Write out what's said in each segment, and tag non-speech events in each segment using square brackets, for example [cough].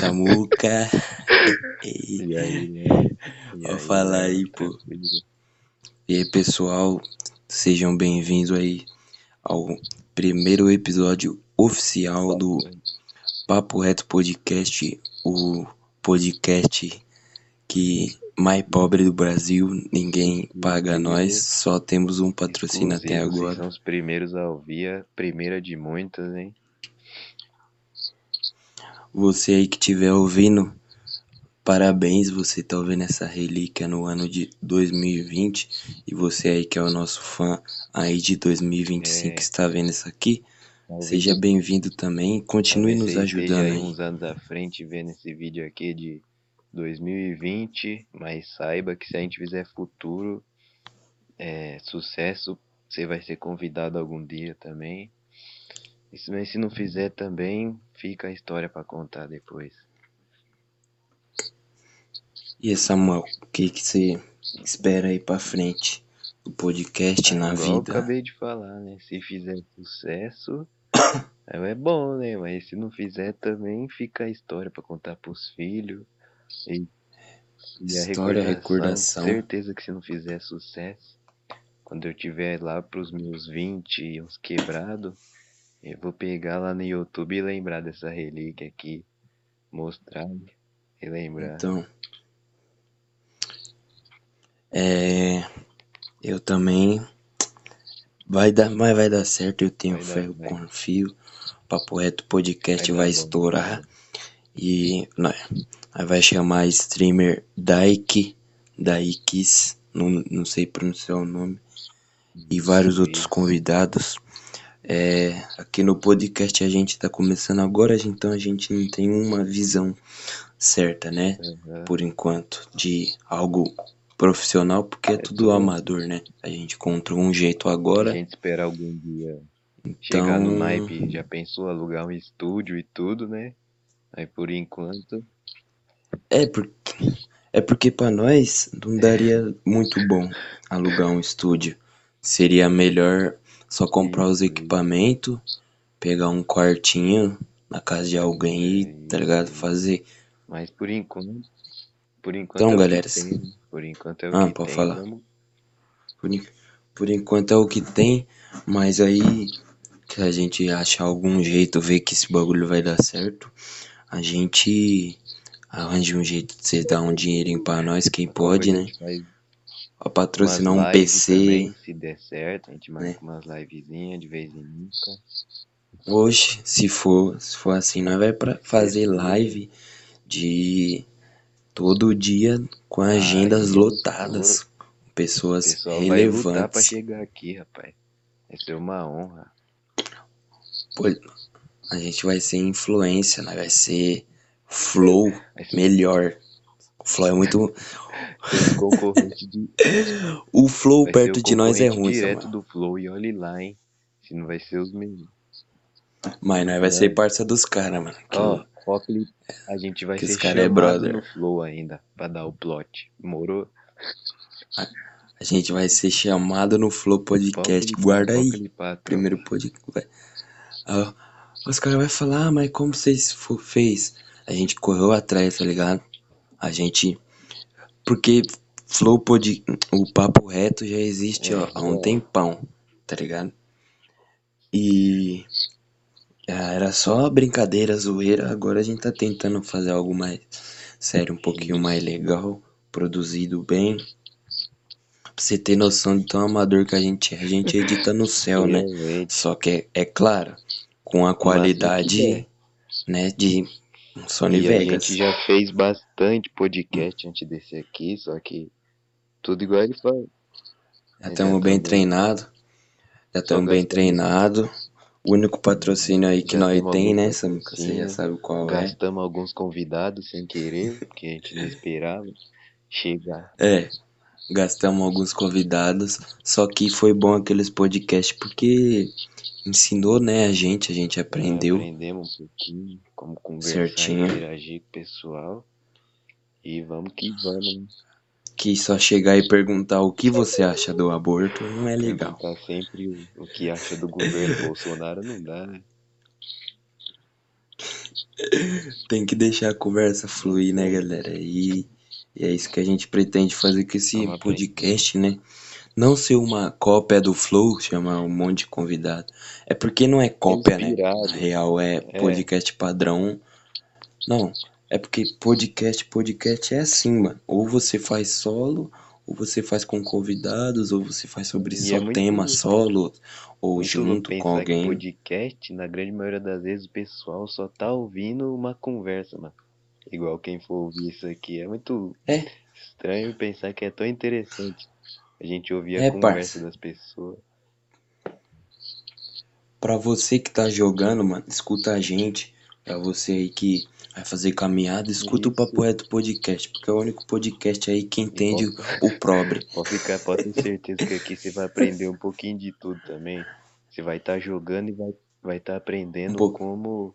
Samuca. [laughs] E, aí, né? E Ó, aí, fala aí, pô. e aí, pessoal, sejam bem-vindos aí ao primeiro episódio oficial do Papo Reto Podcast, o podcast que mais pobre do Brasil, ninguém paga nós, só temos um patrocínio até Inclusive, vocês agora. são os primeiros a ouvir, a primeira de muitas, hein? Você aí que estiver ouvindo, parabéns, você tá ouvindo essa relíquia no ano de 2020 e você aí que é o nosso fã aí de 2025 É. que está vendo isso aqui, Talvez- seja bem-vindo também, continue nos ajudando aí uns anos à frente vendo esse vídeo aqui de 2020, mas saiba que se a gente fizer futuro, é, sucesso, você vai ser convidado algum dia também. Mas se não fizer também, fica a história pra contar depois. E aí, Samuel, o que que você espera aí pra frente do podcast na Ah, eu vida? acabei de falar, né? Se fizer sucesso, [coughs] é bom, né? Mas se não fizer também, fica a história pra contar pros filhos. E, e a História, recordação. Certeza que se não fizer sucesso, quando eu tiver lá pros meus 20 e uns quebrados, eu vou pegar lá no YouTube e lembrar dessa relíquia aqui, mostrar e lembrar. Então, é, eu também vai dar, mas vai dar certo, eu tenho Vai dar, fé, eu vai. confio. Papo Reto Podcast Vai vai, dar bom. estourar e nós vai chamar streamer Daik, Daikis, não, não sei pronunciar o nome, e vários outros convidados. É, aqui no podcast a gente tá começando agora, então a gente não tem uma visão certa, né? Aham. Por enquanto, de algo profissional, porque é, É tudo tudo- amador, né? A gente encontrou um jeito A agora, gente esperar algum dia chegar no então naipe, já pensou alugar um estúdio e tudo, né? Aí por enquanto, é porque é porque para nós não daria muito bom alugar um estúdio. Seria melhor só comprar os equipamentos, pegar um quartinho na casa de alguém e, tá ligado? Fazer. mas por enquanto, por enquanto Então, é o galera, tem? Por enquanto é o Ah, que pode tem, falar. vamos. Por, por enquanto é o que tem, mas aí que a gente achar algum jeito, ver que esse bagulho vai dar certo, a gente arranja um jeito de vocês dar um dinheirinho pra nós, quem pode, né? Pra patrocinar um PC. também, se der certo, a gente marca né? umas livezinhas de vez em nunca. Hoje, se for, se for assim, nós vai pra fazer live de todo dia com agendas Aí, lotadas, com O pessoas pessoal vai lutar pra relevantes. chegar aqui, rapaz. Vai ser uma honra. Pô, a gente vai ser influência, né? Vai ser flow melhor. O flow é muito. de O flow Vai perto o de nós é ruim, direto Samuel. do Flow e olhe lá, hein? Se não vai ser os mesmos. Mas nós vai ser parça dos caras, mano. Ó, Felipe, a gente vai que ser cara é chamado brother. no Flow ainda, pra dar o plot. Morou? a gente vai ser chamado no Flow Podcast. Foca Guarda aí. Foca patrão. Primeiro podcast. Ah, os caras vão falar, ah, mas como vocês fez? A gente correu atrás, tá ligado? A gente. Porque Flow Pod... O Papo Reto já existe, É, ó, há um é. tempão, tá ligado? E. ah, Era só brincadeira, zoeira. Agora a gente tá tentando fazer algo mais sério, um pouquinho mais legal, produzido bem. Pra você ter noção de tão amador que a gente é, a gente edita no céu, né? [laughs] Realmente. Só que é, é claro, com a qualidade, quiser. né, de Sony E a Vegas. gente já fez bastante podcast antes desse aqui, só que tudo igual ele fala. Já estamos bem treinados. Já estamos bem gastamos- treinados. O único patrocínio aí que Já nós temos tem, né, Samuca? Você já sabe qual é. Gastamos alguns convidados sem querer, porque a gente não esperava chegar. É, gastamos alguns convidados. Só que foi bom aqueles podcasts porque ensinou, né, a gente, a gente aprendeu. Aprendemos um pouquinho como conversar Certinho. e interagir com o pessoal. E vamos que vamos. Que só chegar e perguntar o que você acha do aborto não é legal. Perguntar sempre o, o que acha do governo [laughs] Bolsonaro não dá, né? Tem que deixar a conversa fluir, né, galera? E, e é isso que a gente pretende fazer com esse podcast, né? Não ser uma cópia do Flow, chamar um monte de convidado. É porque não é cópia, né? Inspirado. Na real, é podcast padrão. Não, é porque podcast, podcast é assim, mano. Ou você faz solo, ou você faz com convidados, ou você faz sobre E só é tema solo, ou Muito junto com alguém. Que podcast, na grande maioria das vezes, o pessoal só tá ouvindo uma conversa, mano. Igual quem for ouvir isso aqui. É muito É. estranho pensar que é tão interessante a gente ouvir a É, conversa parça. das pessoas. Pra você que tá jogando, mano, escuta a gente. Pra você aí que vai fazer caminhada, escuta o Isso. Papo Reto Podcast, porque é o único podcast aí que entende pode, o pobre. [laughs] pode ficar, pode ter certeza que aqui você vai aprender um pouquinho de tudo também. Você vai estar jogando e vai vai estar aprendendo Um como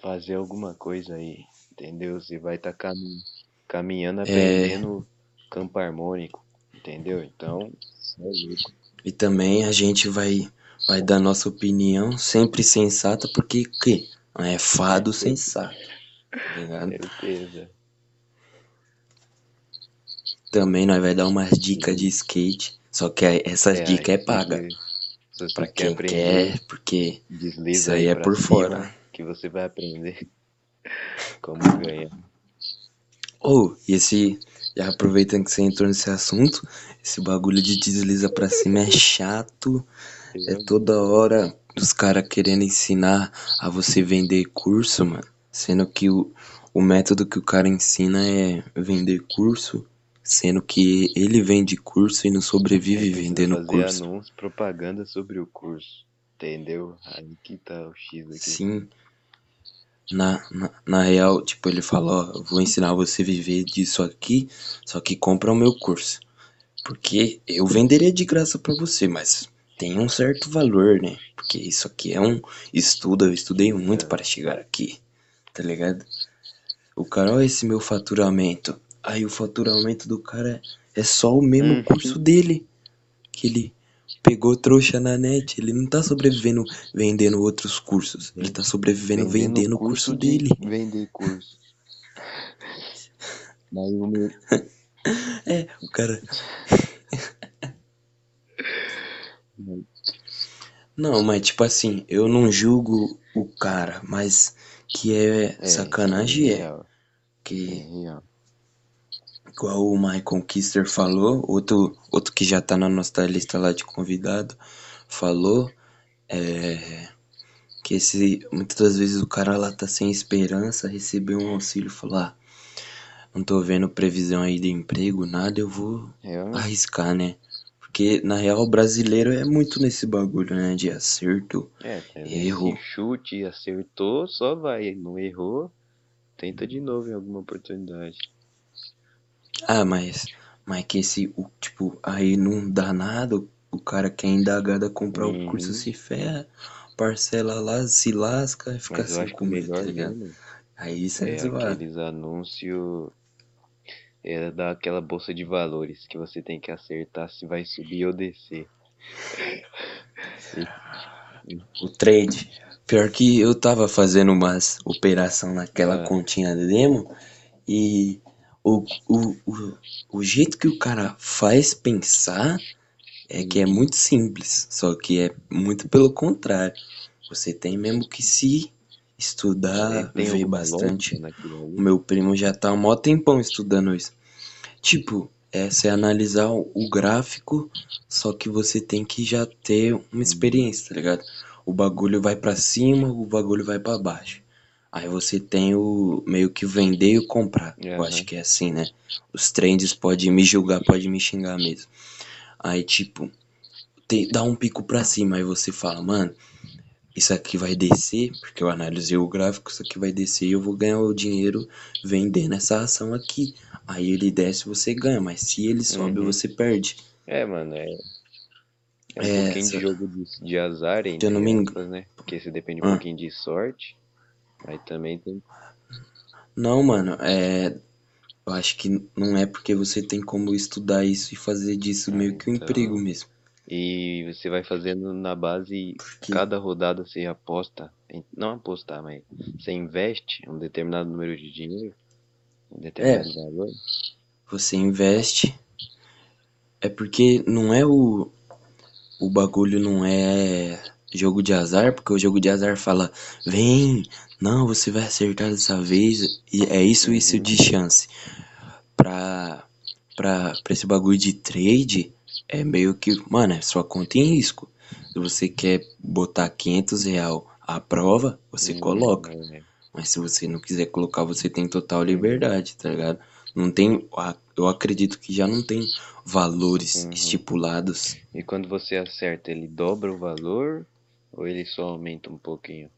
fazer alguma coisa aí, entendeu? Você vai estar cami caminhando, É. aprendendo campo harmônico, entendeu? Então, é louco. E também a gente vai, vai dar nossa opinião, sempre sensata, porque que? É fado sensato. Tá? Certeza. Também nós vai dar umas dicas de skate. Só que aí essas É, dicas é paga. você Pra quer quem aprender, quer, porque desliza isso aí é pra por fora. Que você vai aprender [laughs] como ganhar. Ou, e esse. Já aproveitando que você entrou nesse assunto, esse bagulho de desliza pra cima é chato. É toda hora os caras querendo ensinar a você vender curso, mano. Sendo que o, o método que o cara ensina é vender curso. Sendo que ele vende curso e não sobrevive precisa vendendo fazer curso. anúncio, propaganda sobre o curso. Entendeu? Aí que tá o X aqui. Sim. Na, na, na real, tipo, ele falou, ó, vou ensinar você a viver disso aqui, só que compra o meu curso. Porque eu venderia de graça pra você, mas tem um certo valor, né? Porque isso aqui é um estudo, eu estudei muito É. para chegar aqui, tá ligado? O cara, olha esse meu faturamento. Aí o faturamento do cara é só o mesmo Uhum. curso dele. Que ele pegou trouxa na net. Ele não tá sobrevivendo vendendo outros cursos. Ele tá sobrevivendo vendendo o curso de dele. Vender curso. [laughs] Daí o meu. É, o cara. [laughs] Não, mas tipo assim, eu não julgo o cara, mas que é, É, sacanagem é. é Que, real. Igual o Michael Kister falou, outro, outro que já tá na nossa lista lá de convidado, falou, é, que esse, muitas das vezes o cara lá tá sem esperança, recebeu um auxílio e falou, ah, não tô vendo previsão aí de emprego, nada, eu vou Real. arriscar, né? Porque na real o brasileiro é muito nesse bagulho, né? De acerto. É, Erro. chute, acertou, só vai. Não errou, tenta de novo em alguma oportunidade. Ah, mas, mas que esse, o, tipo, aí não dá nada, o, o cara quer indagar a comprar o curso Uhum. se ferra, parcela lá, se lasca e fica Mas eu sem acho que o comer, tá melhor ligado? Aí isso é, é zoado. aqueles anúncios. É daquela bolsa de valores que você tem que acertar se vai subir ou descer. O trade. Pior que eu tava fazendo umas operação naquela Ah. continha demo e o, o, o, o jeito que o cara faz pensar é que é muito simples, só que é muito pelo contrário. Você tem mesmo que se estudar, É, ver bastante. O meu primo já tá há mó tempão estudando isso. Tipo, é você analisar o gráfico, só que você tem que já ter uma experiência, tá ligado? O bagulho vai pra cima, o bagulho vai pra baixo. Aí você tem o meio que vender e o comprar. Eu Aham. acho que é assim, né? Os trends podem me julgar, podem me xingar mesmo. Aí, tipo, tem, dá um pico pra cima, aí você fala, mano, isso aqui vai descer, porque eu analisei o gráfico, isso aqui vai descer e eu vou ganhar o dinheiro vendendo essa ação aqui. Aí ele desce, você ganha, mas se ele sobe, Uhum. você perde. É, mano, é. É um É, pouquinho de jogo de, de azar, entre eu não me engano- né? Porque você depende um Ah. pouquinho de sorte. Mas também tem. Não, mano, é. Eu acho que não é porque você tem como estudar isso e fazer disso meio que um então. emprego mesmo. E você vai fazendo na base, Porque, cada rodada você aposta, em- não apostar, mas você investe um determinado número de dinheiro, um determinado valor. você investe. É porque não é o. O bagulho não é jogo de azar, porque o jogo de azar fala, vem, não, você vai acertar dessa vez. E é isso, isso Uhum. de chance. Pra, pra, pra esse bagulho de trade, é meio que, mano, é sua conta em risco. Se você quer botar 500 real à prova, você Hum, coloca. Mas se você não quiser colocar, você tem total liberdade, tá ligado? Não tem. Eu acredito que já não tem valores Uhum. estipulados. E quando você acerta, ele dobra o valor ou ele só aumenta um pouquinho?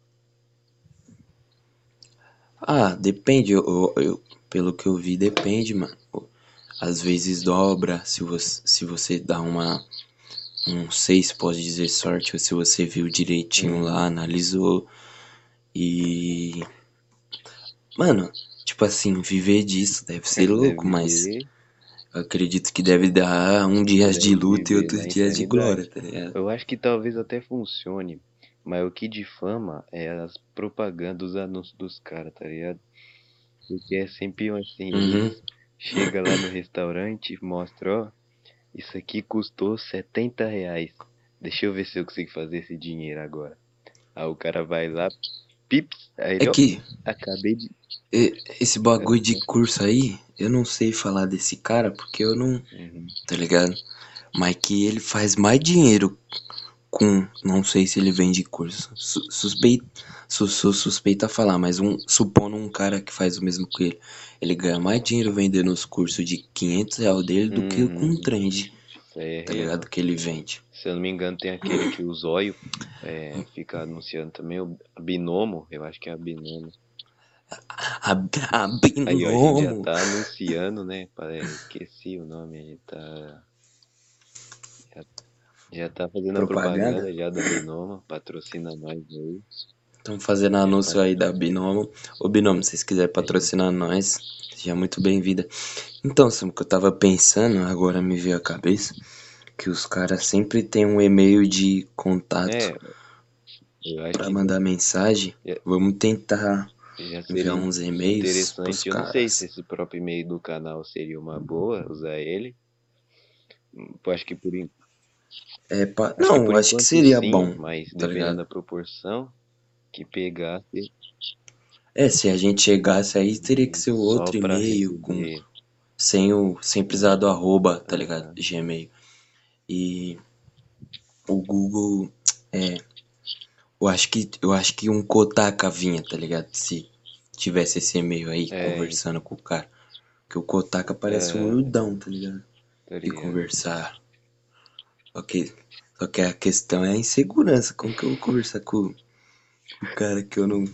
Ah, depende. Eu, eu- pelo que eu vi, depende, mano. Às vezes dobra, se você, se você dá uma. Não sei se pode dizer sorte, ou se você viu direitinho Uhum. lá, analisou. E. Mano, tipo assim, viver disso deve ser Deve louco, mas. viver- acredito que deve dar um dia de luta e outros dias de glória, tá ligado? Eu acho que talvez até funcione, mas o que difama é as propagandas, os anúncios dos caras, tá ligado? Porque é sempre assim, Uhum. chega lá no restaurante e mostra, ó, isso aqui custou 70 reais. Deixa eu ver se eu consigo fazer esse dinheiro agora. Aí o cara vai lá, pips, aí ele, É ó, que acabei de. e- esse bagulho de curso aí, eu não sei falar desse cara porque eu não, Uhum. tá ligado? Mas que ele faz mais dinheiro com, não sei se ele vende curso. Su suspeito, su suspeito a falar, mas um, supondo um cara que faz o mesmo que ele, ele ganha mais dinheiro vendendo os cursos de 500 reais dele do que com Uhum. o trend, é tá ligado? Que ele vende. Se eu não me engano, tem aquele que o Zóio é, fica anunciando também, o Binomo, eu acho que é a Binomo. A, a Aí a gente já tá anunciando, né? Esqueci o nome, a gente tá. Já, já tá fazendo a Propaganda? propaganda já do Binomo, patrocina nós aí. Estão fazendo anúncio aí da Binomo. Ô Binomo, se vocês quiserem patrocinar nós, seja muito bem-vinda. Então, Sam, o que eu tava pensando, agora me veio à cabeça, que os caras sempre têm um e-mail de contato É, que mandar mensagem. É. Vamos tentar seria uns e-mails interessante. Eu não sei se esse próprio e-mail do canal seria uma boa usar ele. Eu acho que por, É, pa... acho que Não, por eu acho que seria sim, bom, mas tá dependendo da proporção que pegasse É, se a gente chegasse aí, teria que ser outro e-mail, com sem o sem precisar do arroba, tá Aham. ligado? Gmail. E o Google é, eu acho que eu acho que um Kotaka vinha, tá ligado? Se tivesse esse e-mail aí É, conversando com o cara, que o Kotaka parece um é, tá ligado? tá ligado? conversar. Só que só que a questão é a insegurança, como que eu vou conversar com o cara que eu não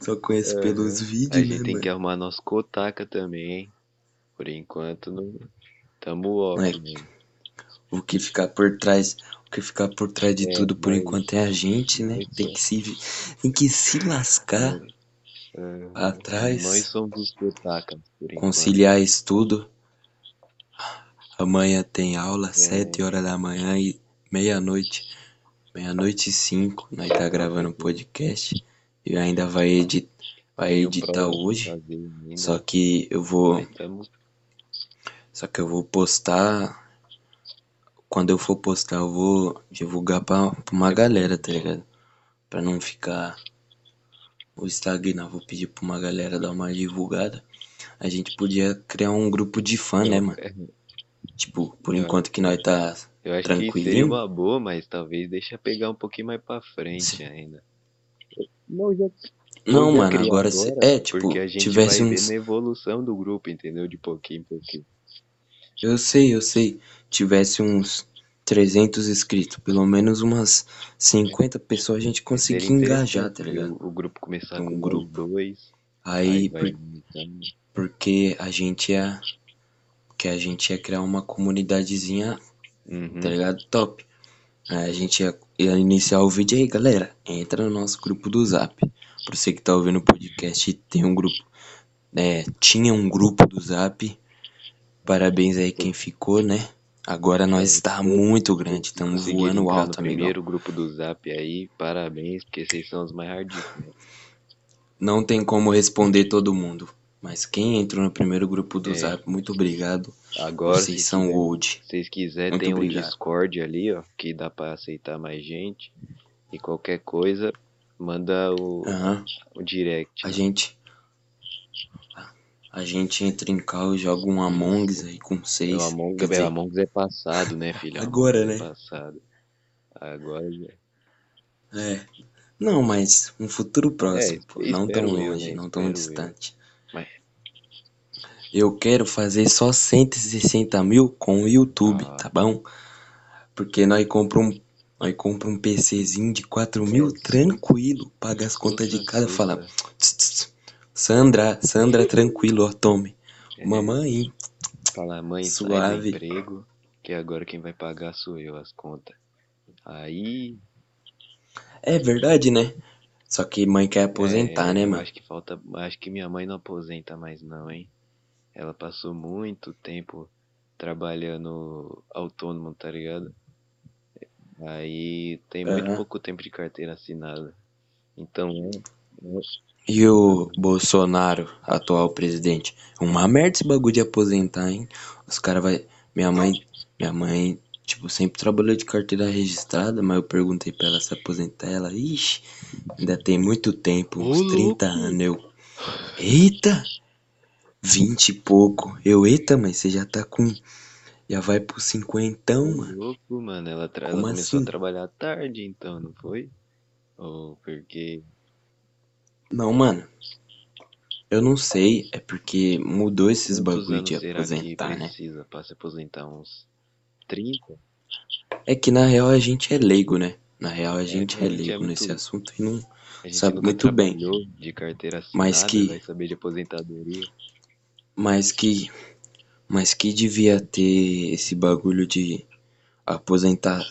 só conheço pelos Aham. A vídeos, né, gente tem mano? que arrumar nosso Kotaka também, hein? Por enquanto, não... tamo off, É? O que ficar por trás, o que ficar por trás de É, tudo por enquanto é a gente, né? Tem so- que se, tem que se lascar nós, aham. nós atrás, somos os enquanto. conciliar estudo. Amanhã tem aula, É, sete horas da manhã e meia-noite, meia-noite e cinco, nós tá gravando um podcast e ainda vai edit, vai editar hoje. Só que eu vou, só que eu vou postar, quando eu for postar, eu vou divulgar pra, pra uma galera, tá ligado? Pra não ficar o Instagram, vou pedir pra uma galera dar uma divulgada. A gente podia criar um grupo de fã, né, mano? é, Tipo, por eu, enquanto que nós tá eu acho que seria tranquilinho. uma boa, mas talvez deixa pegar um pouquinho mais pra frente se- ainda. Não, já Não, mano, criar agora se agora, é, tipo, porque a gente tivesse vai ver uns. na evolução do grupo, entendeu? De pouquinho em pouquinho. Eu sei, eu sei. Tivesse uns 300 inscritos, pelo menos umas 50 pessoas a gente Seria conseguia engajar, tá ligado? o, o grupo começar Um com grupo. dois, aí Aí, por- porque a gente ia, que a gente ia criar uma comunidadezinha, tá Uhum. ligado? Top. Aí a gente ia, ia iniciar o vídeo aí, galera. Entra no nosso grupo do Zap. Pra você que tá ouvindo o podcast, tem um grupo, é, tinha um grupo do Zap. Parabéns aí quem ficou, né? Agora nós está muito grande, estamos voando alto, amigão. primeiro grupo do Zap aí, parabéns, porque vocês são os mais hardcore. Não tem como responder todo mundo, mas quem entrou no primeiro grupo do É. Zap, muito obrigado. Agora, Vocês são quiser- old. se vocês quiserem, tem um obrigado. Discord ali, ó, que dá pra aceitar mais gente. E qualquer coisa, manda o, Aham. o direct. A né? gente. A gente entra em e joga um Among Us aí com seis. O Among, Quer é, dizer, o Among Us é passado, né, filho? Agora, né? É passado. Agora já. É. Não, mas um futuro próximo, É, pô. Não tão espero eu, longe, né? não tão Espero eu. distante. Mas- Eu quero fazer só 160 mil com o YouTube, Ah. tá bom? Porque nós compra um, nós compra um PCzinho de 4 mil, É, tranquilo. Paga as contas de casa e fala: "Tss, tss, Sandra, Sandra, tranquilo, ó, tome. É, Mamãe, Falar, mãe, sai do suave. emprego, que agora quem vai pagar sou eu as contas. Aí. É verdade, né? Só que mãe quer aposentar, é, né, mano? Acho que falta. Acho que minha mãe não aposenta mais, não, hein? Ela passou muito tempo trabalhando autônomo, tá ligado? Aí tem muito Aham. pouco tempo de carteira assinada. Então, é, E o Bolsonaro, atual presidente? Uma merda esse bagulho de aposentar, hein? Os caras vai. Minha mãe. Minha mãe, tipo, sempre trabalhou de carteira registrada, mas eu perguntei pra ela se aposentar. Ela, ixi, ainda tem muito tempo, uns Ô, 30 louco! anos. Eu, eita! 20 e pouco. Eu, eita, mas você já tá com. Já vai pro cinquentão, mano. louco, mano. Ela, tra- ela começou assim? a trabalhar tarde, então, não foi? Ou porque. Não, mano. Eu não sei, é porque mudou esses bagulho de aposentar, né? precisa pra se aposentar? Uns 30? É que na real a gente é leigo, né? Na real a É, gente a é gente é leigo muito. nesse assunto e não A gente sabe nunca muito bem. trabalhou de carteira Mas assinada, que, vai saber de aposentadoria. mas que, mas que devia ter esse bagulho de aposentar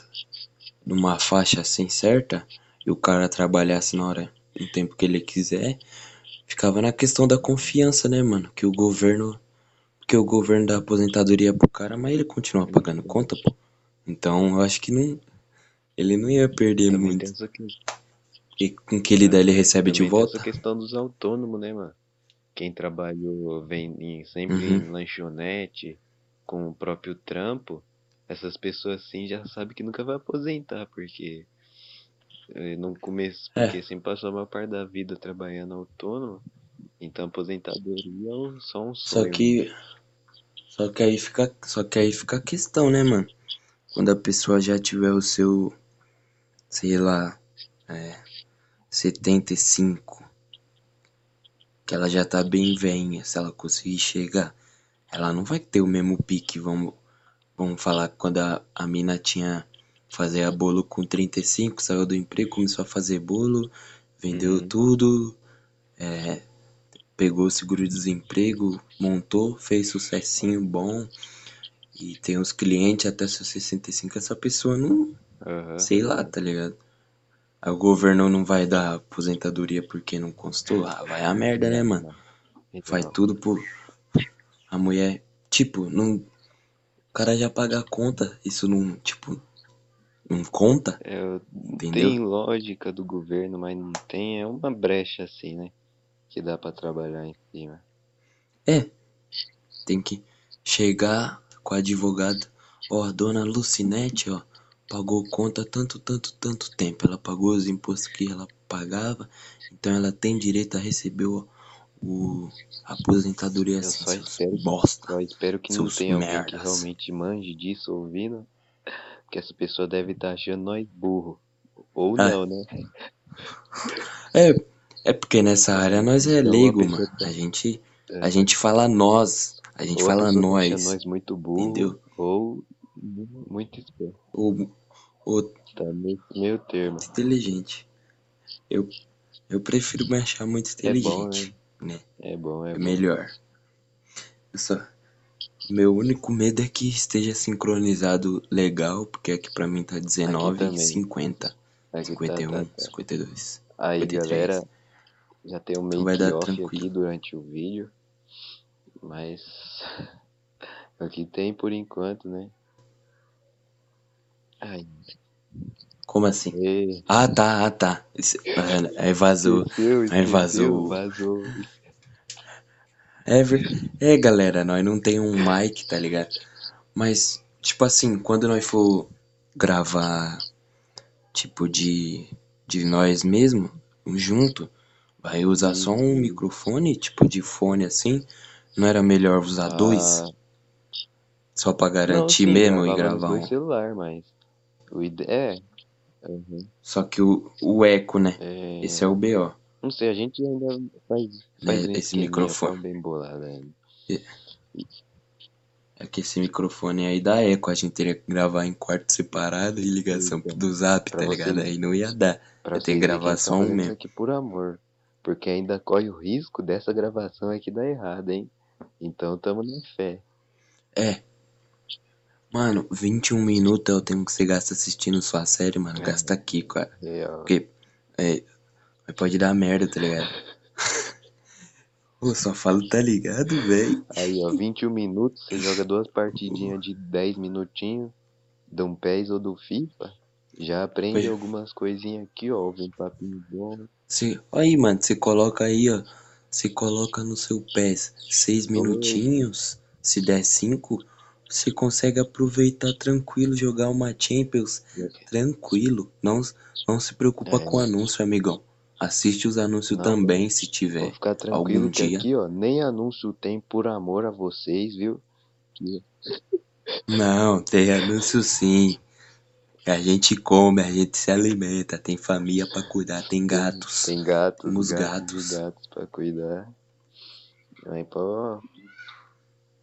numa faixa assim certa e o cara trabalhasse na hora, no tempo que ele quiser. Ficava na questão da confiança, né, mano? Que o governo, que o governo dá aposentadoria pro cara, mas ele continua pagando conta, pô. Então eu acho que não, ele não ia perder Também muito. E com o que ele dá, ele recebe de também tem essa volta. questão dos autônomos, né, mano? Quem trabalhou vem em- sempre Uhum. em lanchonete, com o próprio trampo, essas pessoas assim já sabem que nunca vai aposentar, porque no começo, É. porque sempre passou a maior parte da vida trabalhando autônomo, então aposentadoria é só um Só sonho. que, só que aí fica, só que aí fica a questão, né, mano? Quando a pessoa já tiver o seu, sei lá, é, 75, que ela já tá bem velhinha, se ela conseguir chegar, ela não vai ter o mesmo pique, vamos, vamos falar quando a, a mina tinha fazer bolo com 35, saiu do emprego, começou a fazer bolo, vendeu Uhum. tudo, é, pegou o seguro-desemprego, montou, fez sucessinho bom e tem os clientes até seus 65, essa pessoa não, Aham. sei lá, tá ligado? Aí o governo não vai dar aposentadoria porque não constou, ah, vai a merda, né, mano? Faz Então, tudo por a mulher, tipo, não, o cara já paga a conta, isso não, tipo, não conta, é, entendeu? tem lógica do governo, mas não tem, é uma brecha assim, né? Que dá pra trabalhar em cima. É, tem que chegar com a advogada, ó, a dona Lucinete, ó, pagou conta tanto, tanto, tanto tempo, ela pagou os impostos que ela pagava, então ela tem direito a receber o, o a aposentadoria Eu assim, só espero, bosta, só espero que não tenha alguém que merdas. realmente manje disso ouvindo, porque essa pessoa deve estar achando nós burro. Ou Ah, não, né? é, é porque nessa área nós é leigo, mano, tá. a gente, é, a gente fala nós, a gente ou fala tá nós, nós muito burro, entendeu? ou mu- muito esperto. O, o Tá meio, meio termo. muito inteligente. Eu, eu prefiro me achar muito É bom, inteligente, né? né? É bom, é É bom. melhor. Eu só, meu único medo é que esteja sincronizado legal, porque aqui pra mim tá Aqui 19, também. 50, Aqui tá, 51, tá, tá. 52, Aí, 53. galera, já tem um Então vai dar make-off aqui durante o vídeo, mas é o que tem por enquanto, né? Ai, Como assim? é, Ah, tá, ah, tá. Esse- Mano, aí vazou. Aí esqueceu, vazou. vazou. É, ver- é, galera, nós não tem um mic, tá ligado? Mas, tipo assim, quando nós for gravar, tipo, de, de nós mesmo, junto, vai usar só um Sim. microfone, tipo, de fone assim. Não era melhor usar dois? Ah, Só pra não, garantir sim, mesmo e gravar dois um. celulares, mas o ide... é, uhum, Só que o, o eco, né? é, Esse é o BO, não sei, a gente ainda faz, faz né? um Esse microfone. bem bolado ainda. É que esse microfone aí dá eco, a gente teria que gravar em quarto separado e ligação Então, do zap, pra tá ligado? Aí não ia dar. Pra ter gente tá mesmo. aqui por amor. Porque ainda corre o risco dessa gravação aqui dar errado, hein? Então tamo na fé. É, mano, 21 minutos é o tempo que você gasta assistindo sua série, mano. É, Gasta aqui, cara. real. Porque é, pode dar merda, tá ligado? [laughs] Pô, só falo, tá ligado, velho? Aí, ó, 21 minutos, você joga duas partidinhas de 10 minutinhos, de um PES ou do FIFA, já aprende Pois- algumas coisinhas aqui, ó, ouve um papinho bom. Você, aí, mano, você coloca aí, ó. Você coloca no seu PES 6 minutinhos. Se der 5, você consegue aproveitar tranquilo, jogar uma Champions tranquilo. Não, não se preocupa É. com anúncio, amigão. Assiste os anúncios Não, também, se tiver. ficar tranquilo algum que dia. aqui, ó, nem anúncio tem por amor a vocês, viu? Que- [laughs] Não, tem anúncio sim. A gente come, a gente se alimenta, tem família pra cuidar, tem gatos. Tem gatos, Temos gatos, gatos. gatos pra cuidar. Aí, pô,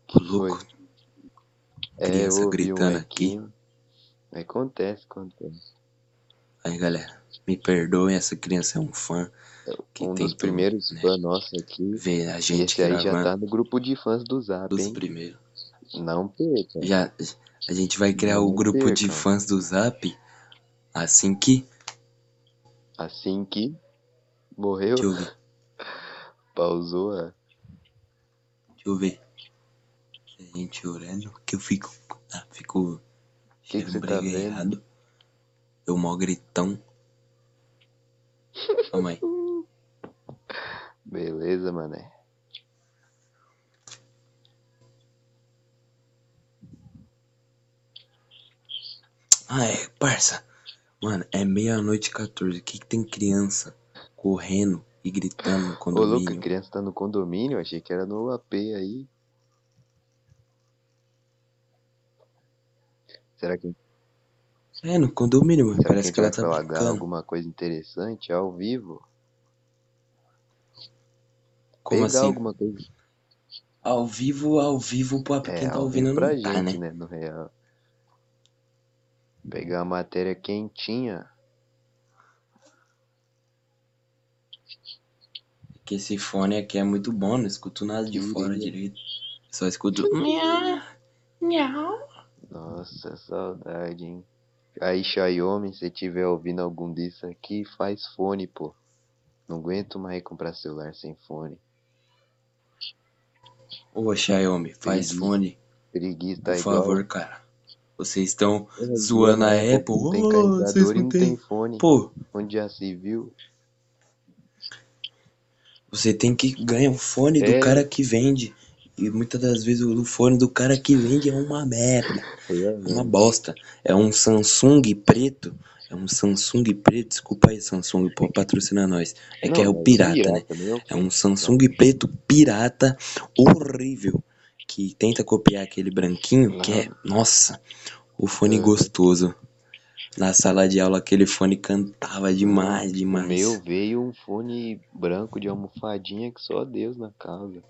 que louco, foi? É, criança um gritando aqui. equinho. Acontece, acontece. Aí, galera, me perdoem, essa criança é um fã que um dos tentou, primeiros né, fãs nossos aqui. ver a gente esse aí já tá no grupo de fãs do Zap, dos hein? primeiros. Não perca. Já, a gente vai criar Não o grupo de percam. fãs do Zap assim que. Assim que morreu, Deixa eu ver, [laughs] pausou a. deixa eu ver. A gente orando, que eu fico. Ah, fico. Que que você tá vendo? errado. Eu mó gritão. Calma aí. [laughs] Beleza, mané. Ah, é, parça. Mano, é meia-noite e 14. O que, que tem criança correndo e gritando no Ô, louco, a condomínio? criança tá no condomínio? Achei que era no AP aí. Será que, É, no condomínio, mas será que a parece gente que ela vai tá brincando. alguma coisa interessante ao vivo? Como Pegar assim? alguma coisa. Ao vivo, ao vivo, pra É, quem tá ouvindo pra não tá, gente, né? né? No real. Pegar a matéria quentinha. Que esse fone aqui é muito bom, não escuto nada de fora Queria. direito. Só escuto. Miau. Nossa, saudade, hein? Aí, Xiaomi, se tiver ouvindo algum disso aqui, faz fone, pô. Não aguento mais comprar celular sem fone. Ô, Xiaomi, faz Preguiça. fone, Preguiça tá por igual. favor, cara. Vocês estão É, zoando a Apple, Apple. Não tem carregador vocês e não não tem. tem fone. Pô, Onde já se viu? você tem que ganhar um fone do É. cara que vende. E muitas das vezes o fone do cara que vende é uma merda. É uma bosta. É um Samsung preto. É um Samsung preto. Desculpa aí, Samsung, pô, patrocina nós. É que é o pirata, né? É um Samsung preto pirata horrível. Que tenta copiar aquele branquinho, que é. Nossa, o fone Ah. gostoso. Na sala de aula, aquele fone cantava demais, O demais. meu veio um fone branco de almofadinha que só Deus na casa.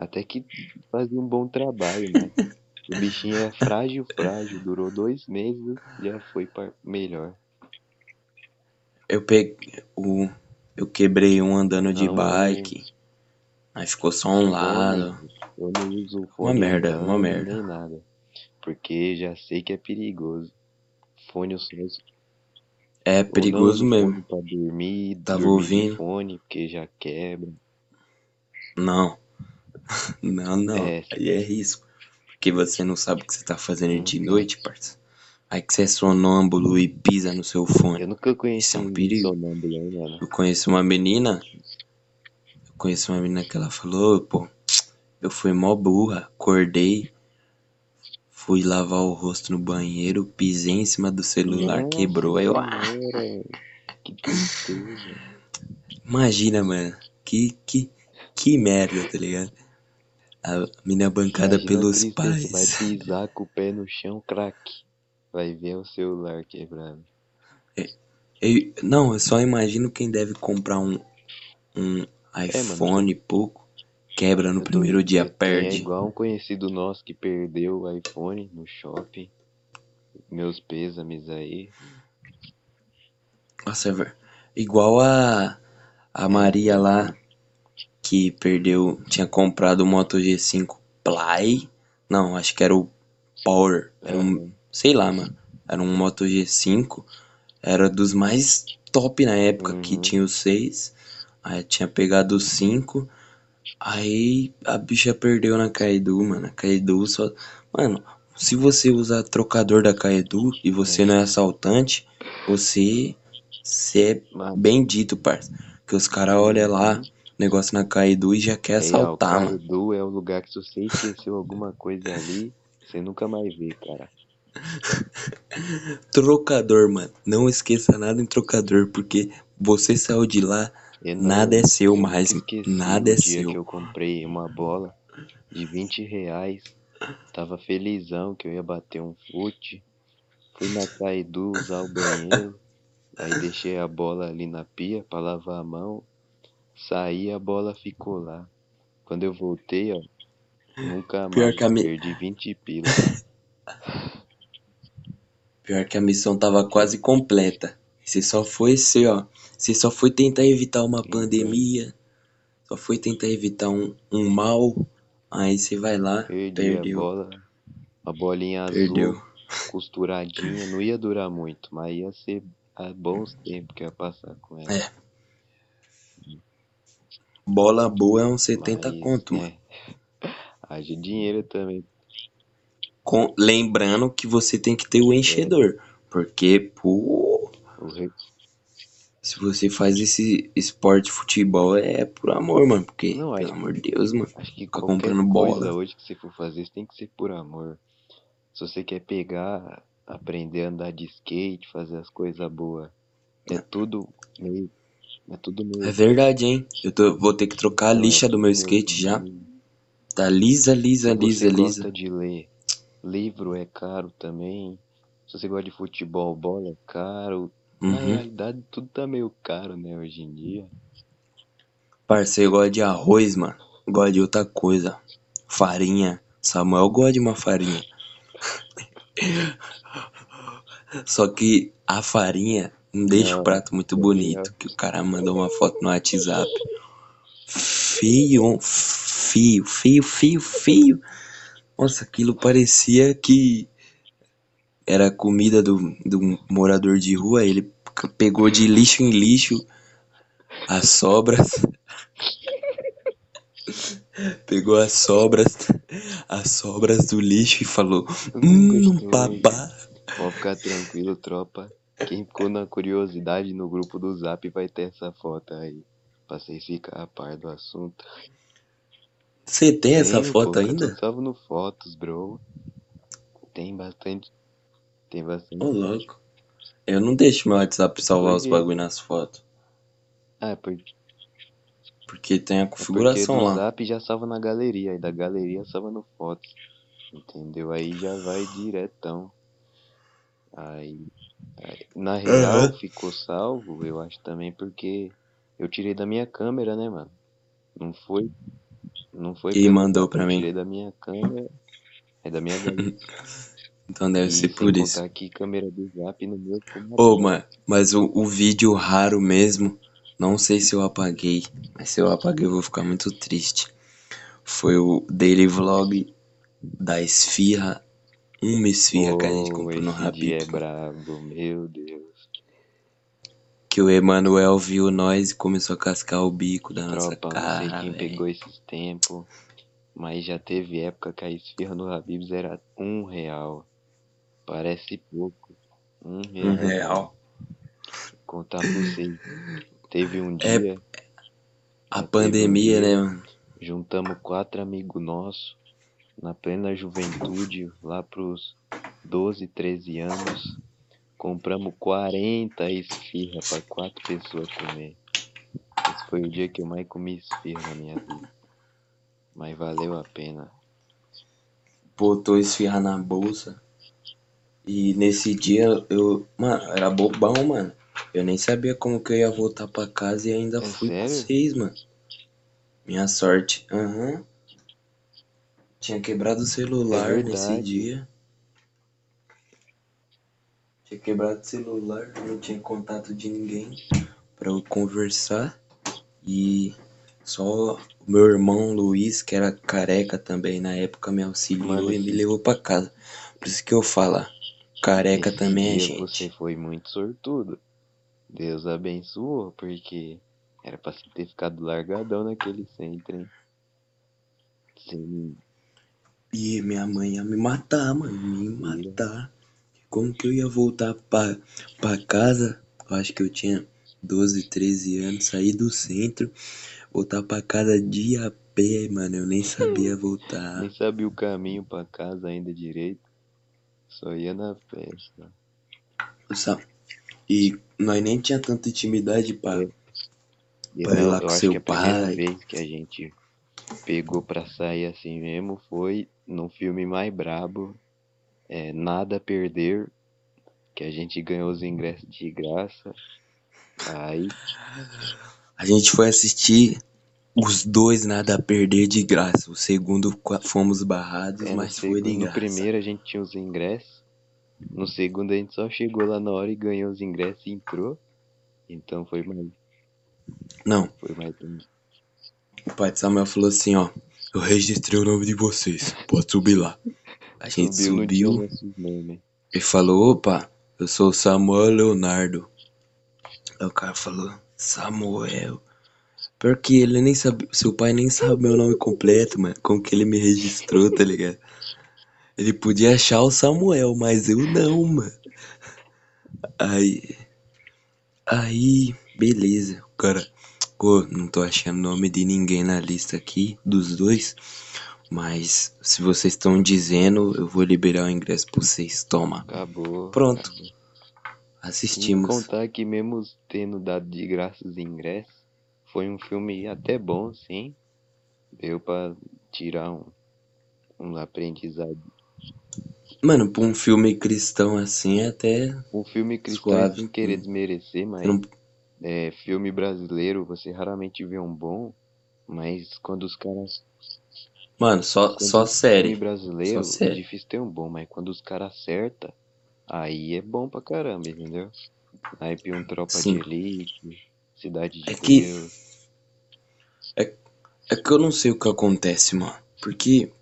Até que fazia um bom trabalho, né? [laughs] O bichinho é frágil, frágil. Durou dois meses, já foi par- melhor. Eu peguei. O, eu quebrei um andando de Não, bike. Aí ficou só um lado. Eu não uso fone merda, andando, uma merda. nem nada. Porque já sei que é perigoso. Fone eu só uso. É não perigoso mesmo. Pra dormir, Tava dormir ouvindo? fone, porque já quebra. Não. Não, não. É. Aí é risco. Porque você não sabe o que você tá fazendo de Uhum. noite, parça. Aí que você é sonâmbulo e pisa no seu fone. Eu nunca conheci Isso é um perigo. sonâmbulo, hein, mano. Eu conheço uma menina. Eu conheço uma menina que ela falou, pô, eu fui mó burra, acordei, fui lavar o rosto no banheiro, pisei em cima do celular, Nossa quebrou. Aí eu, ah, Que tristeza. imagina, mano, que, que, que merda, tá ligado? A menina bancada Imagina a pelos Vai pais. pisar com o pé no chão, craque. Vai ver o celular quebrado. Eu- não, eu só imagino quem deve comprar um, um É, mano. iPhone pouco, quebra no tô- primeiro dia, É perde. igual um conhecido nosso que perdeu o iPhone no shopping. Meus pêsames aí. Nossa, é ver- igual a, a Maria lá, que perdeu, tinha comprado o Moto G5 Play. Não, acho que era o Power. Era um, sei lá, mano. Era um Moto G5. Era dos mais top na época, que Uhum. tinha os 6. Aí tinha pegado os 5. Aí a bicha perdeu na Kaidu, mano. A Kaidu só. Mano, se você usar trocador da Kaidu e você não é assaltante, você. Você é bendito, parça. Que os caras olham lá, negócio na Kaidu e já quer assaltar, mano. Kaidu é o lugar que se você esqueceu alguma coisa ali, você nunca mais vê, cara. [laughs] Trocador, mano. Não esqueça nada em trocador, porque você saiu de lá, não- nada é seu eu mais. Nada é dia que seu. eu comprei uma bola de 20 reais. Tava felizão que eu ia bater um fute. Fui na Kaidu usar o banheiro. Aí deixei a bola ali na pia pra lavar a mão. Saí, a bola ficou lá. Quando eu voltei, ó, nunca Pior mais que a mi- perdi 20 pila. [laughs] Pior que a missão tava quase completa. Você só foi ser, ó. Você só foi tentar evitar uma Então. pandemia. Só foi tentar evitar um, um mal. Aí você vai lá, Perdi perdeu. a bola. A bolinha azul Perdeu. costuradinha. Não ia durar muito, mas ia ser há bons tempos que ia passar com ela. É. Bola boa é uns 70 Mas, conto, mano. é. Haja dinheiro também. Com- lembrando que você tem que ter o enchedor. Porque, pô, se você faz esse esporte futebol é por amor, mano. Porque, Não, pelo amor de Deus, mano. Acho que qualquer comprando bola. hoje que você for fazer, você tem que ser por amor. Se você quer pegar, aprender a andar de skate, fazer as coisas boas, é tudo meio. É tudo meio. É verdade, hein? Eu tô- vou ter que trocar a é lixa do meu skate já. Tá lisa, lisa, Se lisa, você gosta lisa. de ler, livro é caro também. Se você gosta de futebol, bola é caro. Na Uhum. realidade, tudo tá meio caro, né, hoje em dia. Parceiro, gosta de arroz, mano. Gosta de outra coisa. Farinha. Samuel gosta de uma farinha. [laughs] Só que a farinha não deixa o Não, prato muito bonito. Que o cara mandou uma foto no WhatsApp. Feio, feio, feio, feio, feio. Nossa, aquilo parecia que era comida do, do morador de rua. Ele pegou de lixo em lixo as sobras. [laughs] Pegou as sobras, as sobras do lixo e falou: Hum, papá. Pode ficar tranquilo, tropa. Quem ficou na curiosidade no grupo do Zap vai ter essa foto aí. Pra vocês ficarem a par do assunto. Você tem essa Tenho, foto pô, que eu ainda? salvo no Fotos, bro. Tem bastante. Tem bastante. Ô, louco. Eu não deixo meu WhatsApp salvar Por os bagulho nas fotos. Ah, porque, Porque tem a é porque configuração do lá. Zap já salva na galeria. Aí da galeria salva no Fotos. Entendeu? Aí já vai diretão. Aí. Aí- na real, Aham. ficou salvo, eu acho também porque eu tirei da minha câmera, né, mano? Não foi. Não foi E mandou pra eu mim. tirei da minha câmera. É da minha galeria. [laughs] Então deve E ser por isso. que câmera do Zap no meu Ô, computador. mano, mas o, o vídeo raro mesmo, não sei se eu apaguei, mas se eu apaguei eu vou ficar muito triste. Foi o daily vlog da esfirra, uma esfirra que a gente Pô, comprou no esse dia é brabo, meu Deus. que o Emanuel viu nós e começou a cascar o bico da nossa Tropa, não sei cara, quem pegou esses tempos, mas já teve época que a esfirra no Habib's era um real. Parece pouco. Um real. Um real. Contar pra vocês. Teve um É, dia, A teve um pandemia, dia, né, mano? juntamos quatro amigos nossos, na plena juventude, lá pros 12, 13 anos. Compramos 40 esfirra pra quatro pessoas comer. Esse foi o dia que eu mais comi esfirra na minha vida. Mas valeu a pena. Botou esfirrar na bolsa. E nesse dia eu. Mano, era bobão, mano. Eu nem sabia como que eu ia voltar pra casa e ainda É fui com sério? vocês, mano. Minha sorte. Aham. Tinha quebrado o É celular nesse verdade. dia. Tinha quebrado o celular, não tinha contato de ninguém pra eu conversar. E só o meu irmão Luiz, que era careca também na época, me auxiliou Mano, e me levou pra casa. Por isso que eu falo, careca também é dia você gente. foi muito sortudo. Deus abençoou, porque era pra você ter ficado largadão naquele centro, hein? Sem E minha mãe ia me matar, mano, me matar. Como que eu ia voltar pra, pra casa? Eu acho que eu tinha 12, 13 anos, sair do centro, voltar pra casa de a pé, mano. Eu nem sabia [laughs] Nem voltar. sabia o caminho pra casa ainda direito. Só ia na festa. E nós nem tinha tanta intimidade pra, Eu, e pra ir lá com seu que a primeira pai. vez que a gente pegou pra sair assim mesmo foi no filme mais brabo, é Nada a Perder, que a gente ganhou os ingressos de graça. Aí, A gente foi assistir os dois nada a perder de graça. O segundo fomos barrados, é, mas foi de segundo, no graça. primeiro a gente tinha os ingressos, no segundo a gente só chegou lá na hora e ganhou os ingressos e entrou. Então foi mais, Não, foi mais o pai de Samuel falou assim, ó. Eu registrei o nome de vocês. Pode subir lá. A gente Subiu subiu e falou, opa, eu sou o Samuel Leonardo. Aí o cara falou, Samuel. Pior que ele nem sabe, seu pai nem sabe meu nome completo, mano. Como que ele me registrou, tá ligado? Ele podia achar o Samuel, mas eu não, mano. Aí, aí, beleza. O cara, pô, não tô achando nome de ninguém na lista aqui, dos dois. Mas se vocês estão dizendo, eu vou liberar o ingresso pra vocês. Toma. Acabou, Pronto, acabou. Sem assistimos. contar que mesmo tendo dado de graça os ingressos, foi um filme até bom, sim. Deu pra tirar um, um aprendizado. Mano, pra um filme cristão assim é até Um filme cristão, suave. sem querer desmerecer, mas não... é, filme brasileiro você raramente vê um bom, mas quando os caras. Mano, só, só filme série. Só brasileiro é série. difícil ter um bom, mas quando os caras acertam, aí é bom pra caramba, entendeu? Naipe um Tropa de Sim. Elite, Cidade É de que. Deus. É, é que eu não sei o que acontece, mano. Porque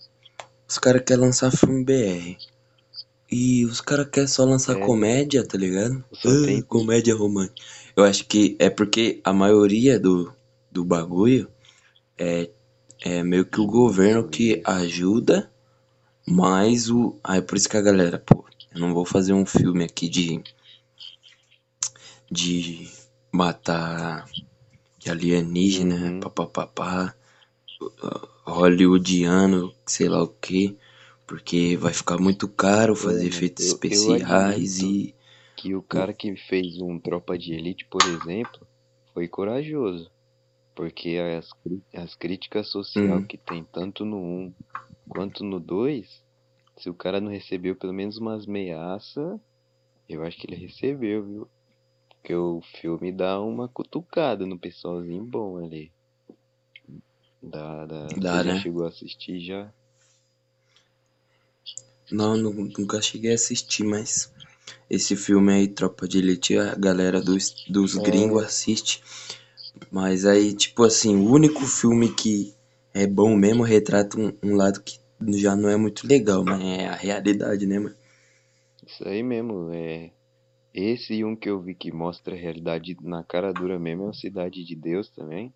os caras querem lançar filme BR. E os caras querem só lançar É, comédia, tá ligado? só tem Ah, comédia romântica. Eu acho que é porque a maioria do, do bagulho é, é meio que o governo que ajuda, mas o. Aí por isso que a galera, pô, eu não vou fazer um filme aqui de, de matar de alienígena, Uhum. papapá, hollywoodiano, sei lá o que, porque vai ficar muito caro fazer Mano, efeitos eu, eu especiais admito e. que o cara que fez um Tropa de Elite, por exemplo, foi corajoso. Porque as, as críticas social Hum, que tem tanto no 1 quanto no 2, se o cara não recebeu pelo menos umas meaças, eu acho que ele recebeu, viu? Porque o filme dá uma cutucada no pessoalzinho bom ali. Dá, dá. Dá, já né? chegou a assistir já? Não, nu- nunca cheguei a assistir, mas esse filme aí, Tropa de Elite, a galera dos, dos gringos É, assiste. Mas aí, tipo assim, o único filme que é bom mesmo retrata um, um lado que já não é muito legal, mas é a realidade, né, mano? isso aí mesmo, é. Esse e um que eu vi que mostra a realidade na cara dura mesmo é o Cidade de Deus também.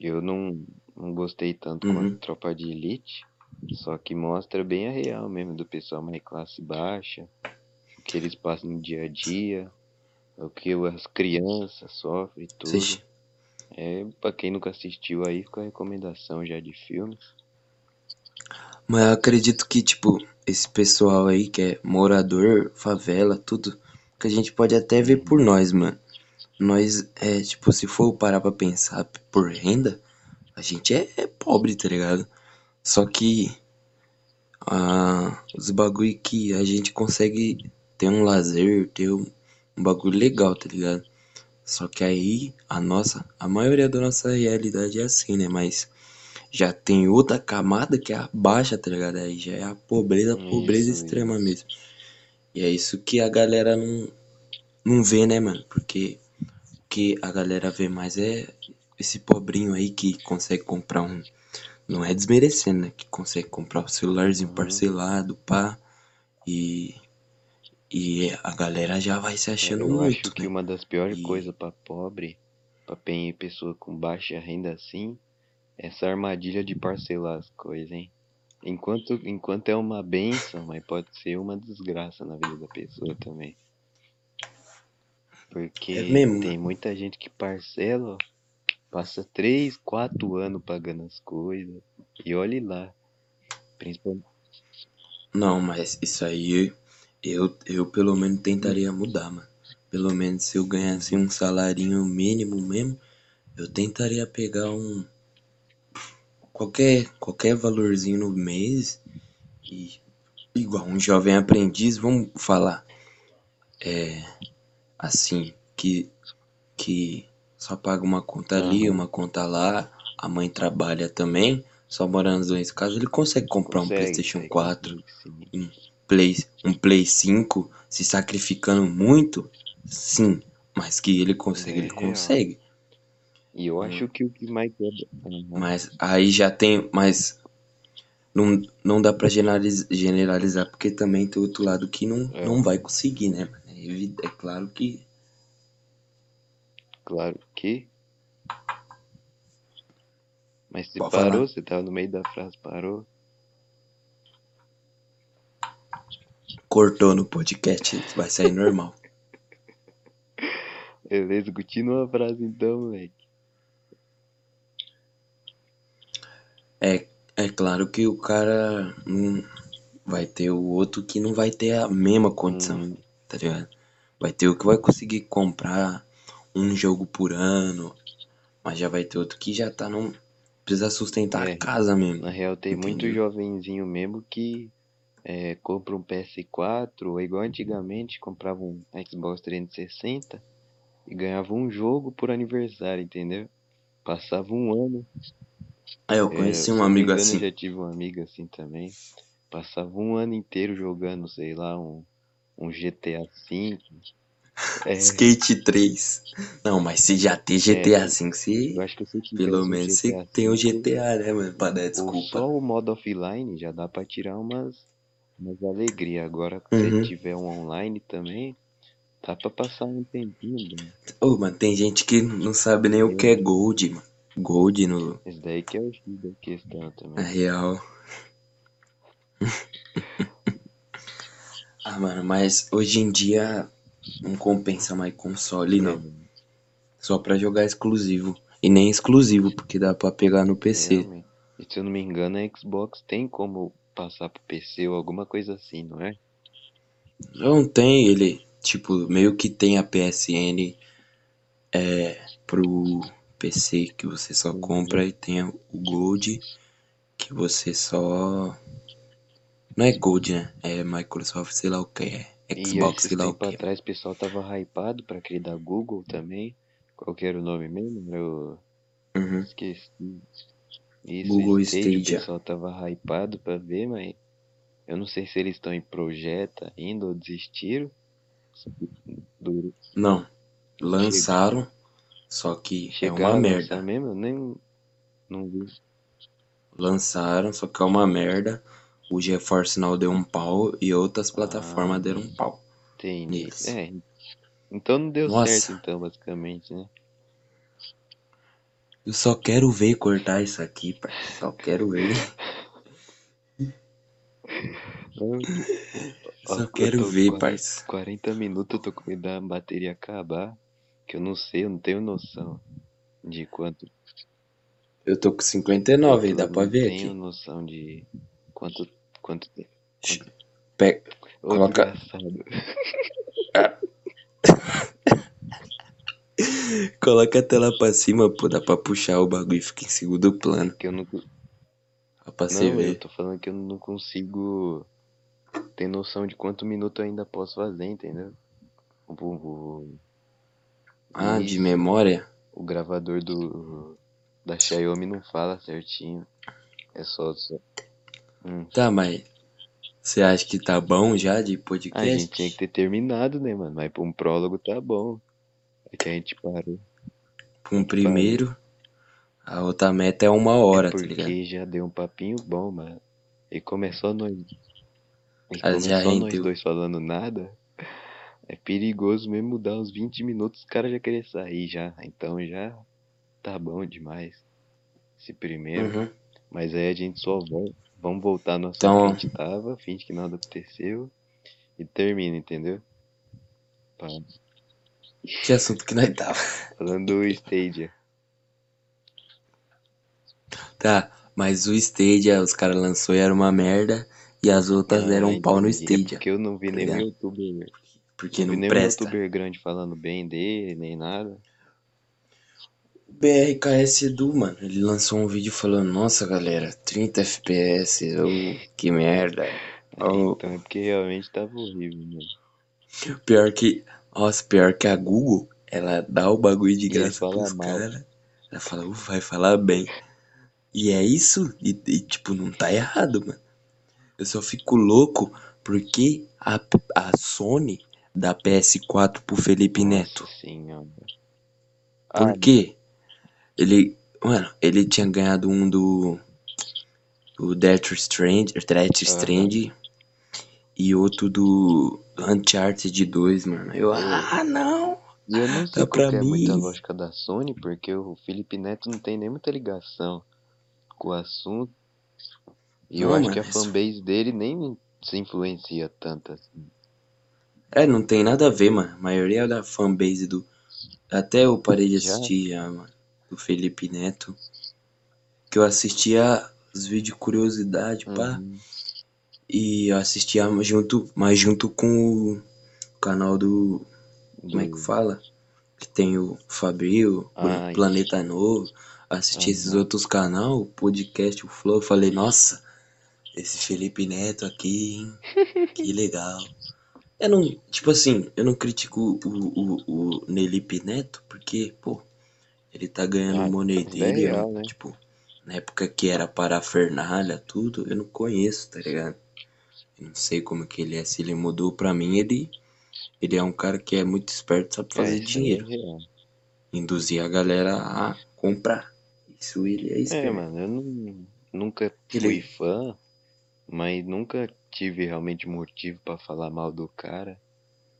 Eu não, não gostei tanto quanto Uhum. Tropa de Elite, só que mostra bem a real mesmo do pessoal mais classe baixa, o que eles passam no dia a dia, o que as crianças sofrem, tudo. Vocês- É, pra quem nunca assistiu aí, fica a recomendação já de filmes. Mas eu acredito que, tipo, esse pessoal aí que é morador, favela, tudo, que a gente pode até ver por nós, mano. Nós, é, tipo, se for parar pra pensar por renda, a gente é, é pobre, tá ligado? Só que ah, os bagulho que a gente consegue ter um lazer, ter um, um bagulho legal, tá ligado? Só que aí a nossa, a maioria da nossa realidade é assim, né? Mas já tem outra camada que é a baixa, tá ligado? Aí já é a pobreza, pobreza Isso, extrema isso. mesmo. E é isso que a galera não, não vê, né, mano? Porque o que a galera vê mais é esse pobrinho aí que consegue comprar um. Não é desmerecendo, né? Que consegue comprar o celularzinho Uhum. parcelado, pá. E. E a galera já vai se achando eu muito, acho que né? uma das piores E- coisas pra pobre, pra pe- pessoa com baixa renda assim, é essa armadilha de parcelar as coisas, hein? Enquanto, enquanto é uma benção, mas pode ser uma desgraça na vida da pessoa também. Porque É mesmo, tem muita gente que parcela, passa 3, 4 anos pagando as coisas. E olhe lá. Principalmente. Não, mas isso aí eu, eu pelo menos tentaria mudar, mano. Pelo menos se eu ganhasse um salarinho mínimo mesmo, eu tentaria pegar um qualquer qualquer valorzinho no mês e igual um jovem aprendiz, vamos falar é assim que que só paga uma conta ali, uma conta lá, a mãe trabalha também, só morando nos dois casas, ele consegue comprar um Consegue, PlayStation consegue, 4 sim. Play, um Play 5, se sacrificando muito, sim, mas que ele consegue, É ele consegue. E eu acho que o que mais quebra. Aham. Mas aí já tem, mas não, não dá pra generaliz- generalizar, porque também tem outro lado que não, É. não vai conseguir, né? É, é claro que Claro que. Mas você Pode parou, falar. você tava no meio da frase, parou. Cortou no podcast, vai sair normal. [laughs] Beleza, continua a frase então, moleque. É, é claro que o cara não vai ter o outro que não vai ter a mesma condição. Hum, tá ligado? Vai ter o que vai conseguir comprar um jogo por ano, mas já vai ter outro que já tá não precisa sustentar É. a casa mesmo. na real, tem muito Entendeu? jovenzinho mesmo que é, compra um PS4, ou igual antigamente, comprava um Xbox 360 e ganhava um jogo por aniversário, entendeu? Passava um ano. Eu É, conheci se um eu amigo engano, assim. Eu já tive um amigo assim também. Passava um ano inteiro jogando, sei lá, um, um GTA V. É, Skate 3. Não, mas se já tem GTA V, se eu acho que se tivesse pelo um menos GTA tem o V, GTA, né, mano, pra dar Ou desculpa. só o modo offline já dá pra tirar umas, umas alegrias. Agora, Uhum. se tiver um online também, dá pra passar um tempinho. Mano. Ô, mano, tem gente que não sabe nem o que é Gold, mano. Gold no Esse daí que é o X da questão também. real. ah, mano, mas hoje em dia não compensa mais console, não. Só pra jogar exclusivo. E nem exclusivo, porque dá pra pegar no PC. Realmente. E se eu não me engano, a Xbox tem como passar pro PC ou alguma coisa assim, não é? Não tem, ele, tipo, meio que tem a PSN é, pro PC que você só compra e tem o Gold que você só. Não é Gold, né? É Microsoft, sei lá o que é. Xbox, sei lá o que. atrás o pessoal tava hypado pra aquele da Google também. Qual que era o nome mesmo? Eu Uhum. esqueci. Isso, Google Stadia, Stadia. O pessoal tava hypado pra ver, mas eu não sei se eles estão em projeto ainda ou desistiram. Não, lançaram, só que é Chegaram uma a merda. mesmo? Eu nem não vi. Lançaram, só que é uma merda. O GeForce Now deu um pau e outras plataformas Ah. deram um pau. Entendi. É, então não deu Nossa. certo então, basicamente, né? Eu só quero ver cortar isso aqui, pai. Só quero ver. Só eu quero ver, 40, parça. 40 minutos, eu tô com medo da bateria acabar. Que eu não sei, eu não tenho noção de quanto. Eu tô com Eu 59 aí, dá pra não ver tenho aqui. noção de quanto. Quanto tempo. Sh- Pe- Ô, Coloca. desgraçado. Coloca a tela pra cima, pô. Dá pra puxar o bagulho e fica em segundo plano. que eu não. Dá pra Não, eu ver. tô falando que eu não consigo ter noção de quanto minuto eu ainda posso fazer, entendeu? O, o, Ah, de memória? O gravador do da Xiaomi não fala certinho. É só. Hum. Tá, mas você acha que tá bom já de Ah, a gente tinha que podcast? ter terminado, né, mano? Mas pra um prólogo tá bom. É que a gente parou. Com Parou. primeiro, a outra meta é uma É hora, tá ligado? porque já deu um papinho bom, mano. E começou nós. E Ah, começou nós rendeu. dois falando nada. É perigoso mesmo mudar uns 20 minutos, os caras já querem sair já. Então já tá bom demais. Esse primeiro. Uhum. Mas aí a gente só volta. Vamos voltar no assunto que Então, a gente tava, finge que nada aconteceu. E termina, entendeu? Pá. Que assunto que nós tava? Falando do Stadia. Tá, mas o Stadia, os caras lançou e era uma merda. E as outras Ah, deram um pau no é Stadia, porque eu não vi tá nenhum ligado? youtuber. Porque Não vi não nenhum presta. youtuber grande falando bem dele, nem nada. BRKS Edu, mano, ele lançou um vídeo falando, nossa galera, 30 FPS, oh, que merda. É, Oh, então é porque realmente tava horrível, mano. pior que, nossa, pior que a Google, ela dá o bagulho de graça pros caras. Ela fala, "Uh, vai falar bem. E é isso, e, e, tipo, não tá errado, mano. Eu só fico louco porque a, a Sony dá PS4 pro Felipe Neto. Nossa senhora. Ah, Por quê? Ele, mano, ele tinha ganhado um do, do Death Strand, Death aham. Strand e outro do Uncharted 2, mano. Eu, ah, não, E eu não sei pra que é muita mim. lógica da Sony, porque o Felipe Neto não tem nem muita ligação com o assunto. E eu Não, acho mano, que a isso- fanbase dele nem se influencia tanto assim. é, não tem nada a ver, mano. A maioria da fanbase do. Até eu parei de Já? assistir já, mano. Do Felipe Neto. Que eu assistia os vídeos curiosidade, pá. E eu assistia junto, mas junto com o canal do. Como é que fala? Que tem o Fabrio, Ah, o Planeta Novo. Assisti esses outros canal, o podcast, o Flow. eu Falei, nossa, esse Felipe Neto aqui, hein? Que [laughs] legal. Eu não, tipo assim, eu não critico o, o, o Nelipe Neto, porque, pô, ele tá ganhando Ah, o money é dele, não, né? tipo, na época que era parafernália, tudo, eu não conheço, tá ligado? Não sei como que ele é, se ele mudou pra mim, ele, ele é um cara que é muito esperto, sabe É, fazer é dinheiro, real. induzir a galera a comprar. Isso ele é É, esperto. mano, eu não, nunca Ele, fui fã, mas nunca tive realmente motivo pra falar mal do cara.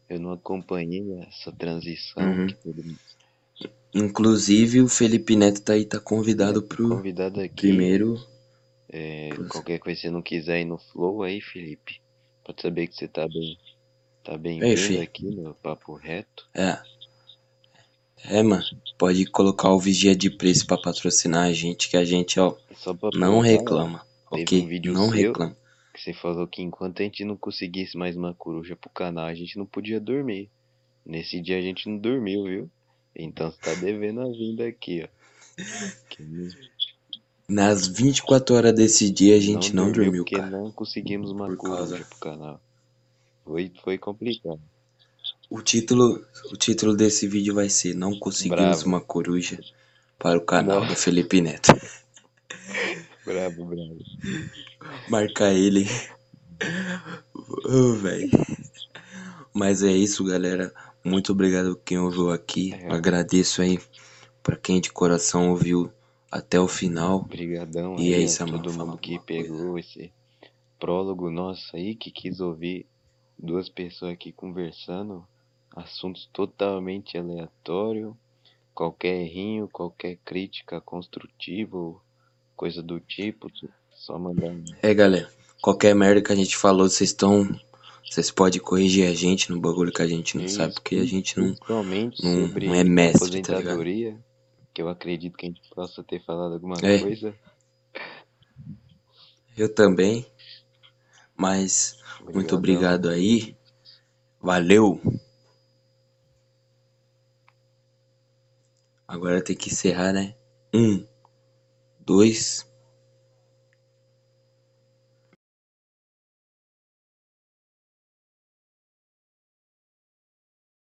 Eu não acompanhei essa transição uhum. mundo Inclusive o Felipe Neto tá aí, tá é, convidado pro convidado aqui. primeiro, É, pros- qualquer coisa que você não quiser ir no Flow aí, Felipe, pode saber que você tá bem, tá Ei, bem-vindo fi, aqui no Papo Reto. é, é, mano, pode colocar o vigia de preço pra patrocinar a gente, que a gente, ó, só pra não reclama, teve um ok? vídeo Não seu reclama. que você falou que enquanto a gente não conseguisse mais uma coruja pro canal, a gente não podia dormir. Nesse dia a gente não dormiu, viu? Então você tá devendo a vinda aqui, ó. [laughs] Que não Nas 24 horas desse dia a não gente não dormiu dormiu, porque cara, não conseguimos uma por coruja causa. pro canal. Foi, foi complicado. O título, o título desse vídeo vai ser Não conseguimos Bravo. uma coruja para o canal do Felipe Neto. [laughs] bravo, bravo. Marcar ele. Ô, velho. Mas é isso, galera. Muito obrigado quem ouviu aqui. É, Agradeço aí pra quem de coração ouviu até o final. brigadão E é aí a isso, mano. todo mundo que alguma coisa. pegou esse prólogo nosso aí, que quis ouvir duas pessoas aqui conversando, assuntos totalmente aleatórios, qualquer errinho, qualquer crítica construtiva ou coisa do tipo, só mandar É, galera. Qualquer merda que a gente falou, vocês estão. Vocês podem corrigir a gente no bagulho que a gente não Isso, sabe, porque a gente não. Não- não é mestre, tá ligado? Que eu acredito que a gente possa ter falado alguma É. coisa. Eu também. Mas muito obrigado aí. Valeu. Agora tem que encerrar, né? Um, dois,